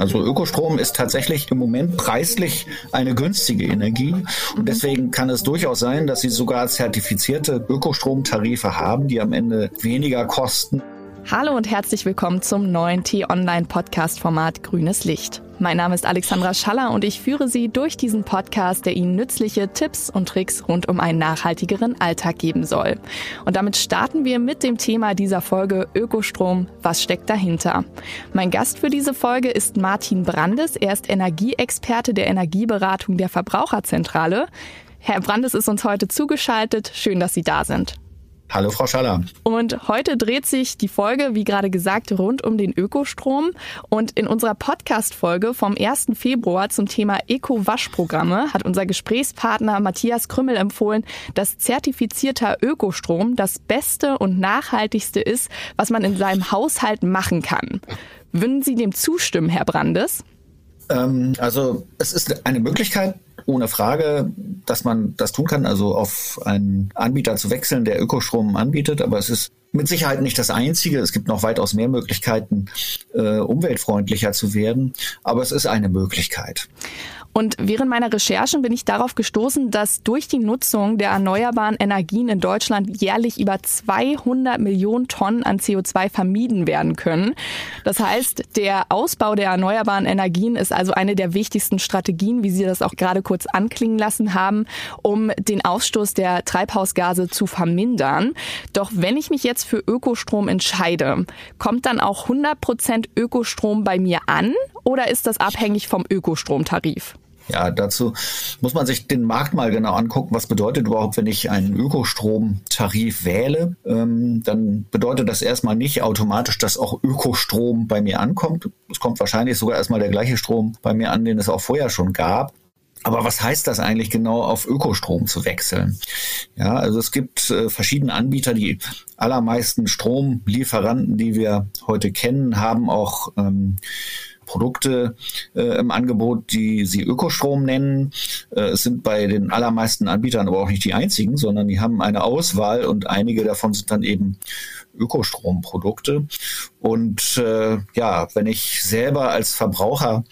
Also Ökostrom ist tatsächlich im Moment preislich eine günstige Energie und deswegen kann es durchaus sein, dass Sie sogar zertifizierte Ökostromtarife haben, die am Ende weniger kosten. Hallo und herzlich willkommen zum neuen T-Online-Podcast-Format Grünes Licht. Mein Name ist Alexandra Schaller und ich führe Sie durch diesen Podcast, der Ihnen nützliche Tipps und Tricks rund um einen nachhaltigeren Alltag geben soll. Und damit starten wir mit dem Thema dieser Folge Ökostrom. Was steckt dahinter? Mein Gast für diese Folge ist Martin Brandes. Er ist Energieexperte der Energieberatung der Verbraucherzentrale. Herr Brandes ist uns heute zugeschaltet. Schön, dass Sie da sind. Hallo, Frau Schaller. Und heute dreht sich die Folge, wie gerade gesagt, rund um den Ökostrom. Und in unserer Podcast-Folge vom 1. Februar zum Thema Eco-Waschprogramme hat unser Gesprächspartner Matthias Krümmel empfohlen, dass zertifizierter Ökostrom das Beste und Nachhaltigste ist, was man in seinem Haushalt machen kann. Würden Sie dem zustimmen, Herr Brandes? Ähm, also es ist eine Möglichkeit, ohne Frage, dass man das tun kann, also auf einen Anbieter zu wechseln, der Ökostrom anbietet, aber es ist mit Sicherheit nicht das Einzige. Es gibt noch weitaus mehr Möglichkeiten, äh, umweltfreundlicher zu werden, aber es ist eine Möglichkeit. Und während meiner Recherchen bin ich darauf gestoßen, dass durch die Nutzung der erneuerbaren Energien in Deutschland jährlich über 200 Millionen Tonnen an CO2 vermieden werden können. Das heißt, der Ausbau der erneuerbaren Energien ist also eine der wichtigsten Strategien, wie Sie das auch gerade kurz anklingen lassen haben, um den Ausstoß der Treibhausgase zu vermindern. Doch wenn ich mich jetzt für Ökostrom entscheide, kommt dann auch 100 Prozent Ökostrom bei mir an oder ist das abhängig vom Ökostromtarif? Ja, dazu muss man sich den Markt mal genau angucken. Was bedeutet überhaupt, wenn ich einen Ökostromtarif wähle? Ähm, dann bedeutet das erstmal nicht automatisch, dass auch Ökostrom bei mir ankommt. Es kommt wahrscheinlich sogar erstmal der gleiche Strom bei mir an, den es auch vorher schon gab. Aber was heißt das eigentlich genau, auf Ökostrom zu wechseln? Ja, also es gibt äh, verschiedene Anbieter. Die allermeisten Stromlieferanten, die wir heute kennen, haben auch ähm, Produkte äh, im Angebot, die sie Ökostrom nennen. Äh, es sind bei den allermeisten Anbietern aber auch nicht die einzigen, sondern die haben eine Auswahl und einige davon sind dann eben Ökostromprodukte. Und äh, ja, wenn ich selber als Verbraucher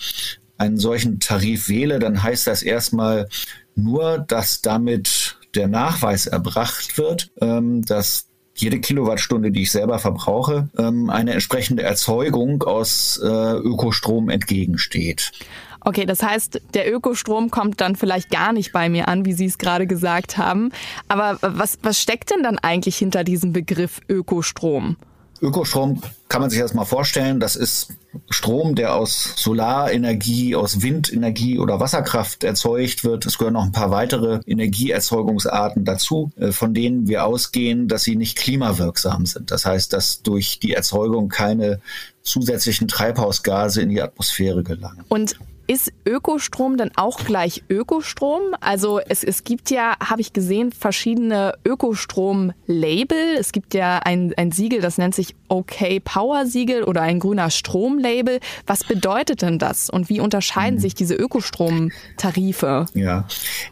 einen solchen Tarif wähle, dann heißt das erstmal nur, dass damit der Nachweis erbracht wird, ähm, dass jede Kilowattstunde, die ich selber verbrauche, ähm, eine entsprechende Erzeugung aus äh, Ökostrom entgegensteht. Okay, das heißt, der Ökostrom kommt dann vielleicht gar nicht bei mir an, wie Sie es gerade gesagt haben. Aber was, was steckt denn dann eigentlich hinter diesem Begriff Ökostrom? Ökostrom kann man sich erstmal vorstellen, das ist Strom, der aus Solarenergie, aus Windenergie oder Wasserkraft erzeugt wird. Es gehören noch ein paar weitere Energieerzeugungsarten dazu, äh, von denen wir ausgehen, dass sie nicht klimawirksam sind. Das heißt, dass durch die Erzeugung keine zusätzlichen Treibhausgase in die Atmosphäre gelangen. Und ist Ökostrom dann auch gleich Ökostrom? Also es, es gibt ja, habe ich gesehen, verschiedene Ökostrom-Label. Es gibt ja ein, ein Siegel, das nennt sich OK Power Siegel oder ein grüner Strom-Label. Was bedeutet denn das und wie unterscheiden mhm. sich diese Ökostrom-Tarife? Ja,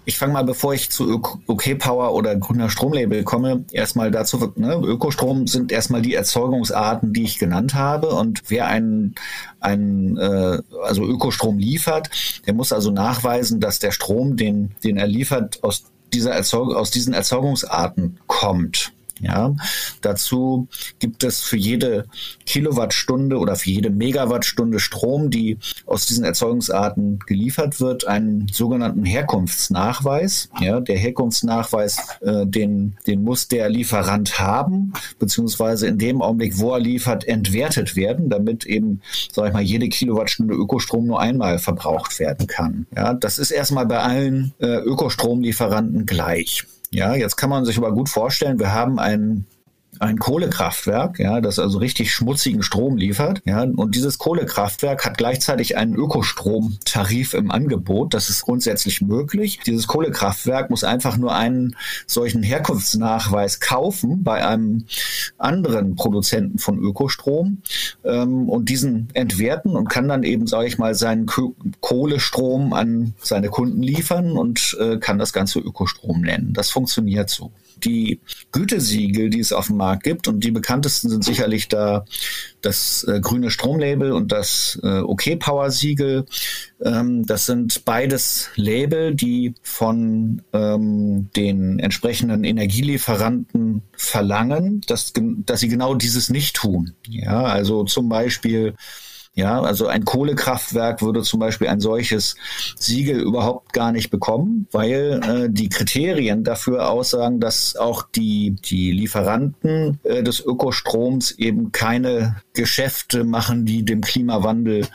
ich fange mal, bevor ich zu OK Power oder grüner Strom-Label komme, erstmal dazu, ne, Ökostrom sind erstmal die Erzeugungsarten, die ich genannt habe und wer einen, einen äh, also Ökostrom liefert, liefert. Der muss also nachweisen, dass der Strom, den, den er liefert, aus dieser Erzeug aus diesen Erzeugungsarten kommt. Ja, dazu gibt es für jede Kilowattstunde oder für jede Megawattstunde Strom, die aus diesen Erzeugungsarten geliefert wird, einen sogenannten Herkunftsnachweis. Ja, der Herkunftsnachweis, äh, den, den muss der Lieferant haben, beziehungsweise in dem Augenblick, wo er liefert, entwertet werden, damit eben, sag ich mal, jede Kilowattstunde Ökostrom nur einmal verbraucht werden kann. Ja, das ist erstmal bei allen äh, Ökostromlieferanten gleich. Ja, jetzt kann man sich aber gut vorstellen, wir haben einen ein Kohlekraftwerk, ja, das also richtig schmutzigen Strom liefert, ja, und dieses Kohlekraftwerk hat gleichzeitig einen Ökostromtarif im Angebot. Das ist grundsätzlich möglich. Dieses Kohlekraftwerk muss einfach nur einen solchen Herkunftsnachweis kaufen bei einem anderen Produzenten von Ökostrom ähm, und diesen entwerten und kann dann eben, sage ich mal, seinen Kohlestrom an seine Kunden liefern und äh, kann das Ganze Ökostrom nennen. Das funktioniert so. Die Gütesiegel, die es auf dem Markt gibt. Und die bekanntesten sind sicherlich da das äh, grüne Stromlabel und das äh, OK Power Siegel. Ähm, das sind beides Label, die von ähm, den entsprechenden Energielieferanten verlangen, dass, dass sie genau dieses nicht tun. Ja, also zum Beispiel ja, also ein Kohlekraftwerk würde zum Beispiel ein solches Siegel überhaupt gar nicht bekommen, weil äh, die Kriterien dafür aussagen, dass auch die, die Lieferanten äh, des Ökostroms eben keine Geschäfte machen, die dem Klimawandel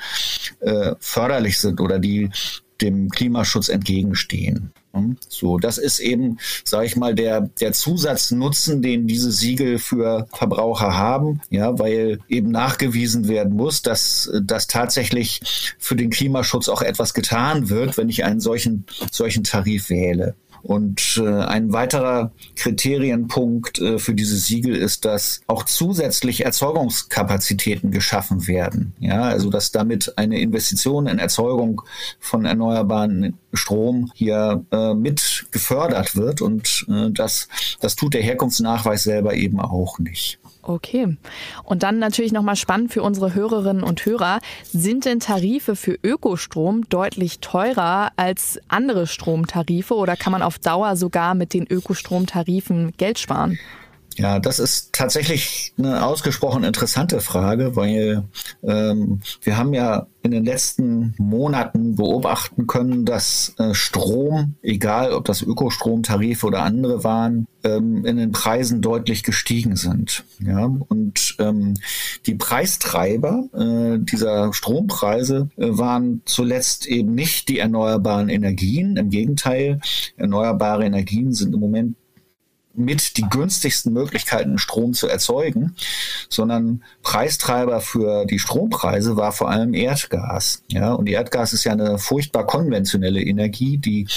äh, förderlich sind oder die dem Klimaschutz entgegenstehen. Hm? So, das ist eben, sage ich mal, der, der Zusatznutzen, den diese Siegel für Verbraucher haben, ja, weil eben nachgewiesen werden muss, dass, dass tatsächlich für den Klimaschutz auch etwas getan wird, wenn ich einen solchen, solchen Tarif wähle. Und äh, ein weiterer Kriterienpunkt äh, für diese Siegel ist, dass auch zusätzlich Erzeugungskapazitäten geschaffen werden. Ja, also dass damit eine Investition in Erzeugung von erneuerbaren Strom hier äh, mit gefördert wird und äh, das, das tut der Herkunftsnachweis selber eben auch nicht. Okay. Und dann natürlich nochmal spannend für unsere Hörerinnen und Hörer. Sind denn Tarife für Ökostrom deutlich teurer als andere Stromtarife oder kann man auf Dauer sogar mit den Ökostromtarifen Geld sparen? Ja, das ist tatsächlich eine ausgesprochen interessante Frage, weil ähm, wir haben ja in den letzten Monaten beobachten können, dass äh, Strom, egal ob das Ökostromtarife oder andere waren, ähm, in den Preisen deutlich gestiegen sind. Ja, und ähm, die Preistreiber äh, dieser Strompreise äh, waren zuletzt eben nicht die erneuerbaren Energien. Im Gegenteil, erneuerbare Energien sind im Moment mit die günstigsten Möglichkeiten, Strom zu erzeugen, sondern Preistreiber für die Strompreise war vor allem Erdgas. Ja, und Erdgas ist ja eine furchtbar konventionelle Energie, die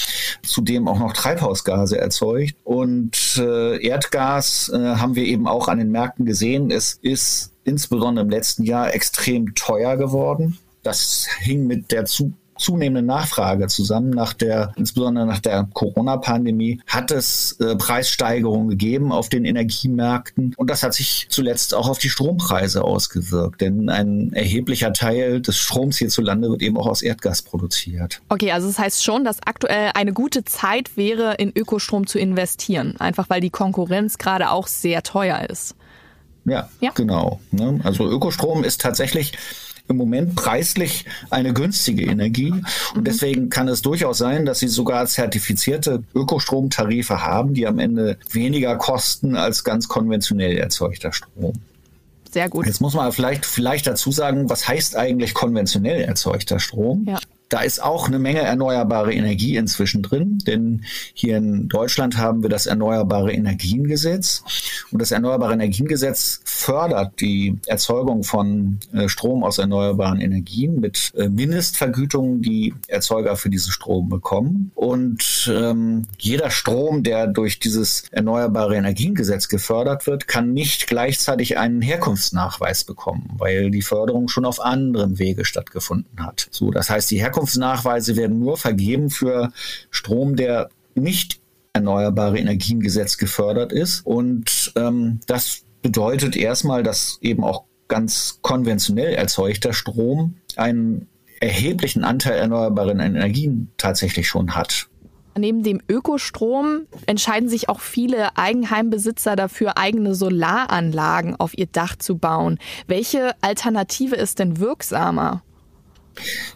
zudem auch noch Treibhausgase erzeugt. Und äh, Erdgas äh, haben wir eben auch an den Märkten gesehen. Es ist insbesondere im letzten Jahr extrem teuer geworden. Das hing mit der zu zunehmende Nachfrage zusammen nach der, insbesondere nach der Corona-Pandemie, hat es äh, Preissteigerungen gegeben auf den Energiemärkten und das hat sich zuletzt auch auf die Strompreise ausgewirkt, denn ein erheblicher Teil des Stroms hierzulande wird eben auch aus Erdgas produziert. Okay, also das heißt schon, dass aktuell eine gute Zeit wäre, in Ökostrom zu investieren, einfach weil die Konkurrenz gerade auch sehr teuer ist. Ja, ja. genau. Ne? Also Ökostrom ist tatsächlich im Moment preislich eine günstige Energie. Und mhm. deswegen kann es durchaus sein, dass sie sogar zertifizierte Ökostromtarife haben, die am Ende weniger kosten als ganz konventionell erzeugter Strom. Sehr gut. Jetzt muss man vielleicht, vielleicht dazu sagen, was heißt eigentlich konventionell erzeugter Strom? Ja. Da ist auch eine Menge erneuerbare Energie inzwischen drin, denn hier in Deutschland haben wir das Erneuerbare Energiengesetz. Und das Erneuerbare Energiengesetz fördert die Erzeugung von äh, Strom aus erneuerbaren Energien mit äh, Mindestvergütungen, die Erzeuger für diesen Strom bekommen. Und ähm, jeder Strom, der durch dieses Erneuerbare Energiengesetz gefördert wird, kann nicht gleichzeitig einen Herkunftsnachweis bekommen, weil die Förderung schon auf anderem Wege stattgefunden hat. So, das heißt, die Herkunftsnachweis Herkunftsnachweise werden nur vergeben für Strom, der nicht Erneuerbare Energiengesetz gefördert ist. Und ähm, das bedeutet erstmal, dass eben auch ganz konventionell erzeugter Strom einen erheblichen Anteil erneuerbaren Energien tatsächlich schon hat. Neben dem Ökostrom entscheiden sich auch viele Eigenheimbesitzer dafür, eigene Solaranlagen auf ihr Dach zu bauen. Welche Alternative ist denn wirksamer?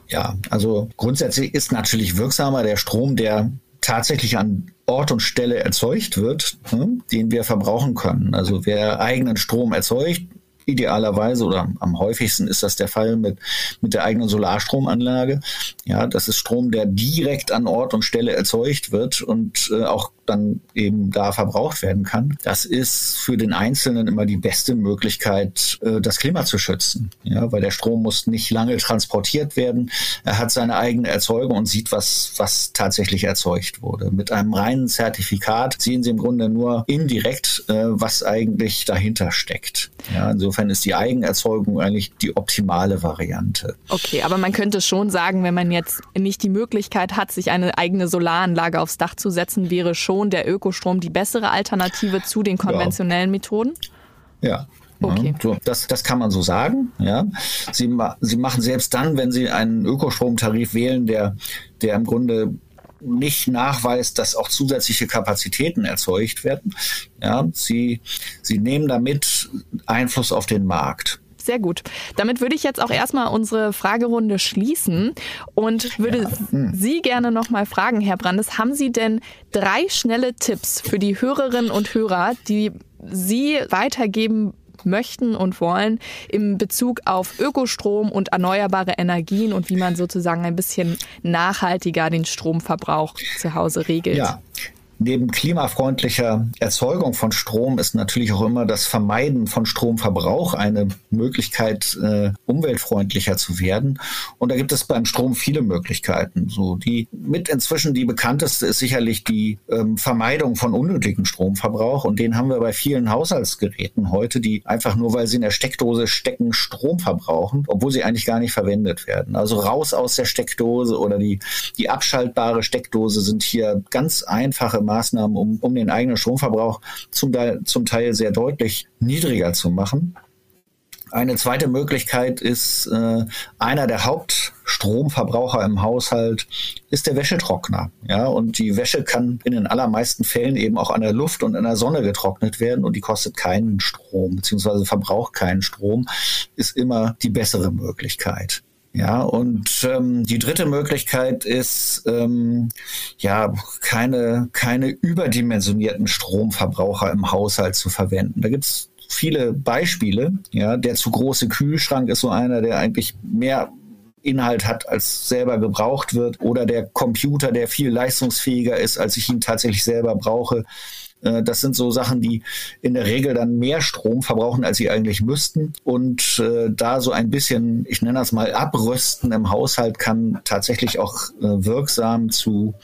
Ja, also grundsätzlich ist natürlich wirksamer der Strom, der tatsächlich an Ort und Stelle erzeugt wird, ne, den wir verbrauchen können. Also wer eigenen Strom erzeugt, idealerweise oder am häufigsten ist das der Fall mit, mit der eigenen Solarstromanlage. Ja, das ist Strom, der direkt an Ort und Stelle erzeugt wird und äh, auch dann eben da verbraucht werden kann. Das ist für den Einzelnen immer die beste Möglichkeit, äh, das Klima zu schützen. Ja, weil der Strom muss nicht lange transportiert werden. Er hat seine eigene Erzeugung und sieht, was, was tatsächlich erzeugt wurde. Mit einem reinen Zertifikat sehen Sie im Grunde nur indirekt, äh, was eigentlich dahinter steckt. Ja, insofern Insofern ist die Eigenerzeugung eigentlich die optimale Variante. Okay, aber man könnte schon sagen, wenn man jetzt nicht die Möglichkeit hat, sich eine eigene Solaranlage aufs Dach zu setzen, wäre schon der Ökostrom die bessere Alternative zu den konventionellen ja. Methoden? Ja. Okay. so, das, das kann man so sagen. Ja. Sie, sie machen selbst dann, wenn Sie einen Ökostromtarif wählen, der, der im Grunde nicht nachweist, dass auch zusätzliche Kapazitäten erzeugt werden. Ja, sie, sie nehmen damit Einfluss auf den Markt. Sehr gut. Damit würde ich jetzt auch erstmal unsere Fragerunde schließen und würde ja. hm. Sie gerne nochmal fragen, Herr Brandes, haben Sie denn drei schnelle Tipps für die Hörerinnen und Hörer, die Sie weitergeben möchten und wollen im Bezug auf Ökostrom und erneuerbare Energien und wie man sozusagen ein bisschen nachhaltiger den Stromverbrauch zu Hause regelt. Ja, Neben klimafreundlicher Erzeugung von Strom ist natürlich auch immer das Vermeiden von Stromverbrauch eine Möglichkeit, äh, umweltfreundlicher zu werden. Und da gibt es beim Strom viele Möglichkeiten. So die mit inzwischen die bekannteste ist sicherlich die ähm, Vermeidung von unnötigem Stromverbrauch. Und den haben wir bei vielen Haushaltsgeräten heute, die einfach nur, weil sie in der Steckdose stecken, Strom verbrauchen, obwohl sie eigentlich gar nicht verwendet werden. Also raus aus der Steckdose oder die, die abschaltbare Steckdose sind hier ganz einfache Maßnahmen, um, um den eigenen Stromverbrauch zum Teil, zum Teil sehr deutlich niedriger zu machen. Eine zweite Möglichkeit ist, äh, einer der Hauptstromverbraucher im Haushalt ist der Wäschetrockner. Ja, und die Wäsche kann in den allermeisten Fällen eben auch an der Luft und in der Sonne getrocknet werden und die kostet keinen Strom, beziehungsweise verbraucht keinen Strom, ist immer die bessere Möglichkeit. Ja, und ähm, die dritte Möglichkeit ist, ähm, ja, keine, keine überdimensionierten Stromverbraucher im Haushalt zu verwenden. Da gibt's viele Beispiele. Ja, der zu große Kühlschrank ist so einer, der eigentlich mehr Inhalt hat, als selber gebraucht wird. Oder der Computer, der viel leistungsfähiger ist, als ich ihn tatsächlich selber brauche. Äh, das sind so Sachen, die in der Regel dann mehr Strom verbrauchen, als sie eigentlich müssten. Und äh, da so ein bisschen, ich nenne das mal, abrüsten im Haushalt kann tatsächlich auch äh, wirksam zu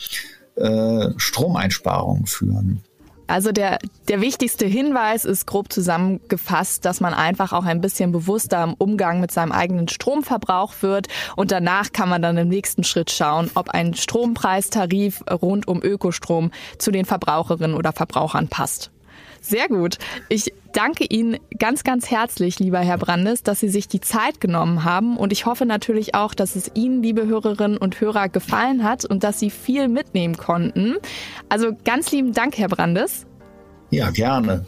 äh, Stromeinsparungen führen. Also der, der wichtigste Hinweis ist grob zusammengefasst, dass man einfach auch ein bisschen bewusster im Umgang mit seinem eigenen Stromverbrauch wird und danach kann man dann im nächsten Schritt schauen, ob ein Strompreistarif rund um Ökostrom zu den Verbraucherinnen oder Verbrauchern passt. Sehr gut. Ich danke Ihnen ganz, ganz herzlich, lieber Herr Brandes, dass Sie sich die Zeit genommen haben. Und ich hoffe natürlich auch, dass es Ihnen, liebe Hörerinnen und Hörer, gefallen hat und dass Sie viel mitnehmen konnten. Also ganz lieben Dank, Herr Brandes. Ja, gerne.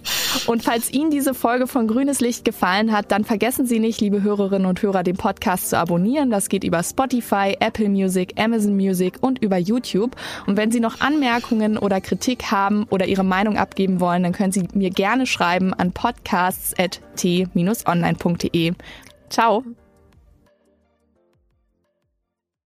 Und falls Ihnen diese Folge von Grünes Licht gefallen hat, dann vergessen Sie nicht, liebe Hörerinnen und Hörer, den Podcast zu abonnieren. Das geht über Spotify, Apple Music, Amazon Music und über YouTube. Und wenn Sie noch Anmerkungen oder Kritik haben oder Ihre Meinung abgeben wollen, dann können Sie mir gerne schreiben an podcasts.t-online.de. Ciao.